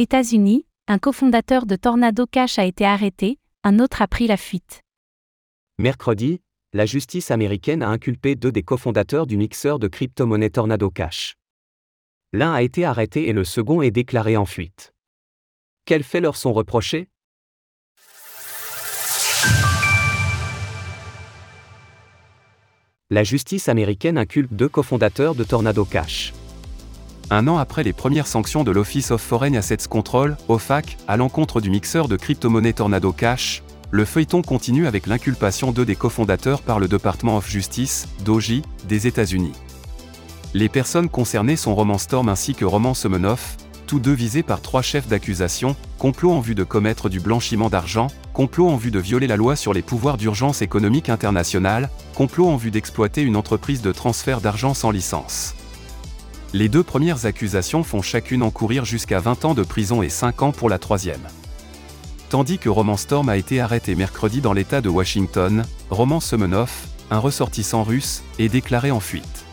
États-Unis, un cofondateur de Tornado Cash a été arrêté, un autre a pris la fuite. Mercredi, la justice américaine a inculpé deux des cofondateurs du mixeur de crypto-monnaie Tornado Cash. L'un a été arrêté et le second est déclaré en fuite. Quels faits leur sont reprochés? La justice américaine inculpe deux cofondateurs de Tornado Cash. Un an après les premières sanctions de l'Office of Foreign Assets Control, OFAC, à l'encontre du mixeur de crypto-monnaie Tornado Cash, le feuilleton continue avec l'inculpation d'eux des cofondateurs par le Department of Justice, DOJ, des États-Unis. Les personnes concernées sont Roman Storm ainsi que Roman Semenoff, tous deux visés par trois chefs d'accusation, complot en vue de commettre du blanchiment d'argent, complot en vue de violer la loi sur les pouvoirs d'urgence économique internationale, complot en vue d'exploiter une entreprise de transfert d'argent sans licence. Les deux premières accusations font chacune encourir jusqu'à 20 ans de prison et 5 ans pour la troisième. Tandis que Roman Storm a été arrêté mercredi dans l'État de Washington, Roman Semenoff, un ressortissant russe, est déclaré en fuite.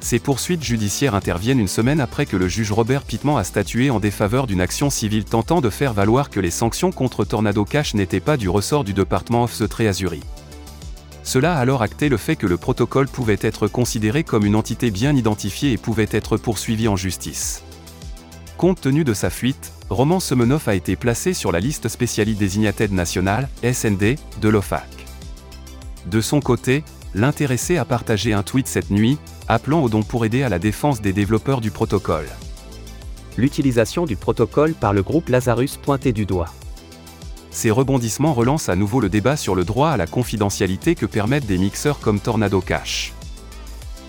Ces poursuites judiciaires interviennent une semaine après que le juge Robert Pittman a statué en défaveur d'une action civile tentant de faire valoir que les sanctions contre Tornado Cash n'étaient pas du ressort du Department of the Treasury. Cela a alors acté le fait que le protocole pouvait être considéré comme une entité bien identifiée et pouvait être poursuivi en justice. Compte tenu de sa fuite, Roman Semenov a été placé sur la liste Specially Designated National, SND, de l'OFAC. De son côté, l'intéressé a partagé un tweet cette nuit, appelant au don pour aider à la défense des développeurs du protocole. L'utilisation du protocole par le groupe Lazarus pointé du doigt. Ces rebondissements relancent à nouveau le débat sur le droit à la confidentialité que permettent des mixeurs comme Tornado Cash.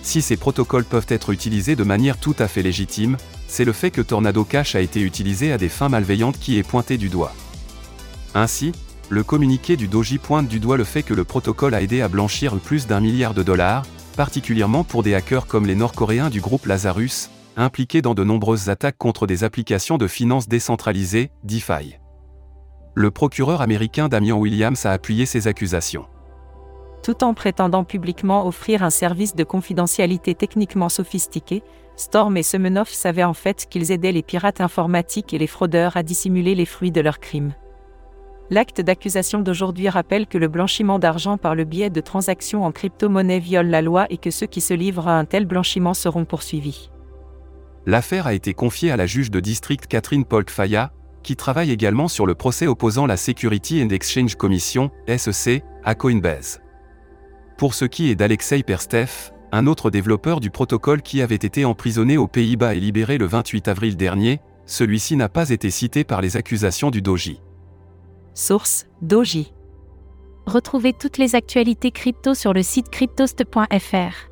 Si ces protocoles peuvent être utilisés de manière tout à fait légitime, c'est le fait que Tornado Cash a été utilisé à des fins malveillantes qui est pointé du doigt. Ainsi, le communiqué du Doji pointe du doigt le fait que le protocole a aidé à blanchir plus d'un milliard de dollars, particulièrement pour des hackers comme les Nord-Coréens du groupe Lazarus, impliqués dans de nombreuses attaques contre des applications de finances décentralisées, DeFi le procureur américain Damian Williams a appuyé ces accusations. Tout en prétendant publiquement offrir un service de confidentialité techniquement sophistiqué, Storm et Semenoff savaient en fait qu'ils aidaient les pirates informatiques et les fraudeurs à dissimuler les fruits de leurs crimes. L'acte d'accusation d'aujourd'hui rappelle que le blanchiment d'argent par le biais de transactions en crypto-monnaie viole la loi et que ceux qui se livrent à un tel blanchiment seront poursuivis. L'affaire a été confiée à la juge de district Catherine Polk Faya, qui travaille également sur le procès opposant la Security and Exchange Commission, SEC, à Coinbase. Pour ce qui est d'Alexei Perstev, un autre développeur du protocole qui avait été emprisonné aux Pays-Bas et libéré le 28 avril dernier, celui-ci n'a pas été cité par les accusations du Doji. Source Doji. Retrouvez toutes les actualités crypto sur le site cryptost.fr.